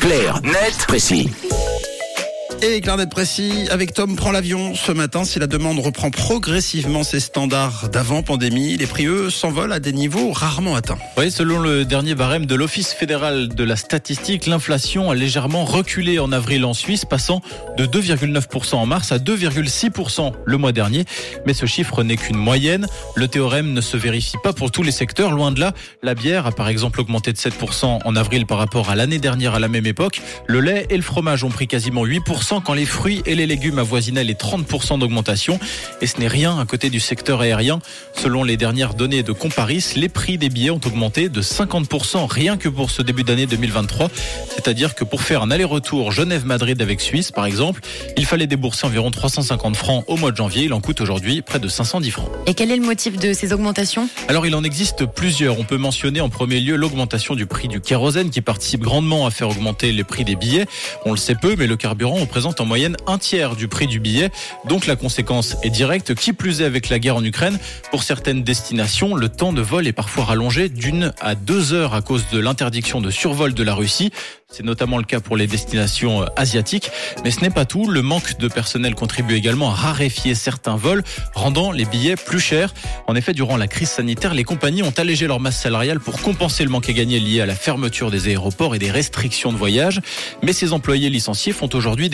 Clair, net, précis. Et Clarnet Précis, avec Tom, prend l'avion ce matin. Si la demande reprend progressivement ses standards d'avant pandémie, les prix, eux, s'envolent à des niveaux rarement atteints. Oui, selon le dernier barème de l'Office fédéral de la statistique, l'inflation a légèrement reculé en avril en Suisse, passant de 2,9% en mars à 2,6% le mois dernier. Mais ce chiffre n'est qu'une moyenne. Le théorème ne se vérifie pas pour tous les secteurs. Loin de là, la bière a par exemple augmenté de 7% en avril par rapport à l'année dernière à la même époque. Le lait et le fromage ont pris quasiment 8% quand les fruits et les légumes avoisinaient les 30% d'augmentation. Et ce n'est rien à côté du secteur aérien. Selon les dernières données de Comparis, les prix des billets ont augmenté de 50% rien que pour ce début d'année 2023. C'est-à-dire que pour faire un aller-retour Genève-Madrid avec Suisse, par exemple, il fallait débourser environ 350 francs au mois de janvier. Il en coûte aujourd'hui près de 510 francs. Et quel est le motif de ces augmentations? Alors il en existe plusieurs. On peut mentionner en premier lieu l'augmentation du prix du kérosène qui participe grandement à faire augmenter les prix des billets. On le sait peu, mais le carburant représente en moyenne un tiers du prix du billet. Donc la conséquence est directe. Qui plus est avec la guerre en Ukraine, pour certaines destinations, le temps de vol est parfois rallongé d'une à deux heures à cause de l'interdiction de survol de la Russie. C'est notamment le cas pour les destinations euh, asiatiques. Mais ce n'est pas tout. Le manque de personnel contribue également à raréfier certains vols, rendant les billets plus chers. En effet, durant la crise sanitaire, les compagnies ont allégé leur masse salariale pour compenser le manque à gagner lié à la fermeture des aéroports et des restrictions de voyage. Mais ces employés licenciés font aujourd'hui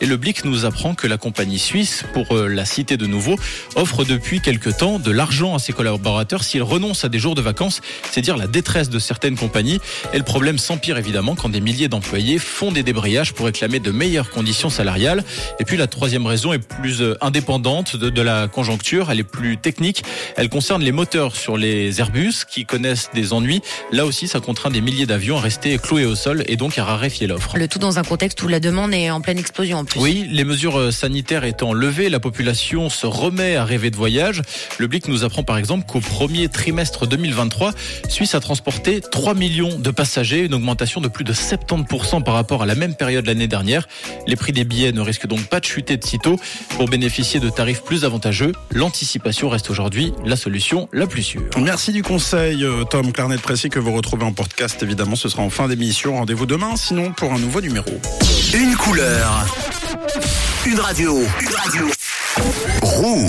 Et le Blick nous apprend que la compagnie suisse, pour euh, la citer de nouveau, offre depuis quelque temps de l'argent à ses collaborateurs s'ils renoncent à des jours de vacances. C'est dire la détresse de certaines compagnies. Et le problème s'empire évidemment quand des des milliers d'employés font des débrayages pour réclamer de meilleures conditions salariales. Et puis la troisième raison est plus euh, indépendante de, de la conjoncture, elle est plus technique. Elle concerne les moteurs sur les Airbus qui connaissent des ennuis. Là aussi, ça contraint des milliers d'avions à rester cloués au sol et donc à raréfier l'offre. Le tout dans un contexte où la demande est en pleine explosion en plus. Oui, les mesures euh, sanitaires étant levées, la population se remet à rêver de voyage. Le Blick nous apprend par exemple qu'au premier trimestre 2023, Suisse a transporté 3 millions de passagers, une augmentation de plus de 70% par rapport à la même période l'année dernière. Les prix des billets ne risquent donc pas de chuter de sitôt. Pour bénéficier de tarifs plus avantageux, l'anticipation reste aujourd'hui la solution la plus sûre. Merci du conseil, euh, Tom Clarnet Précis, que vous retrouvez en podcast. Évidemment, ce sera en fin d'émission. Rendez-vous demain, sinon, pour un nouveau numéro. Une couleur. Une radio. Une radio. Rouge.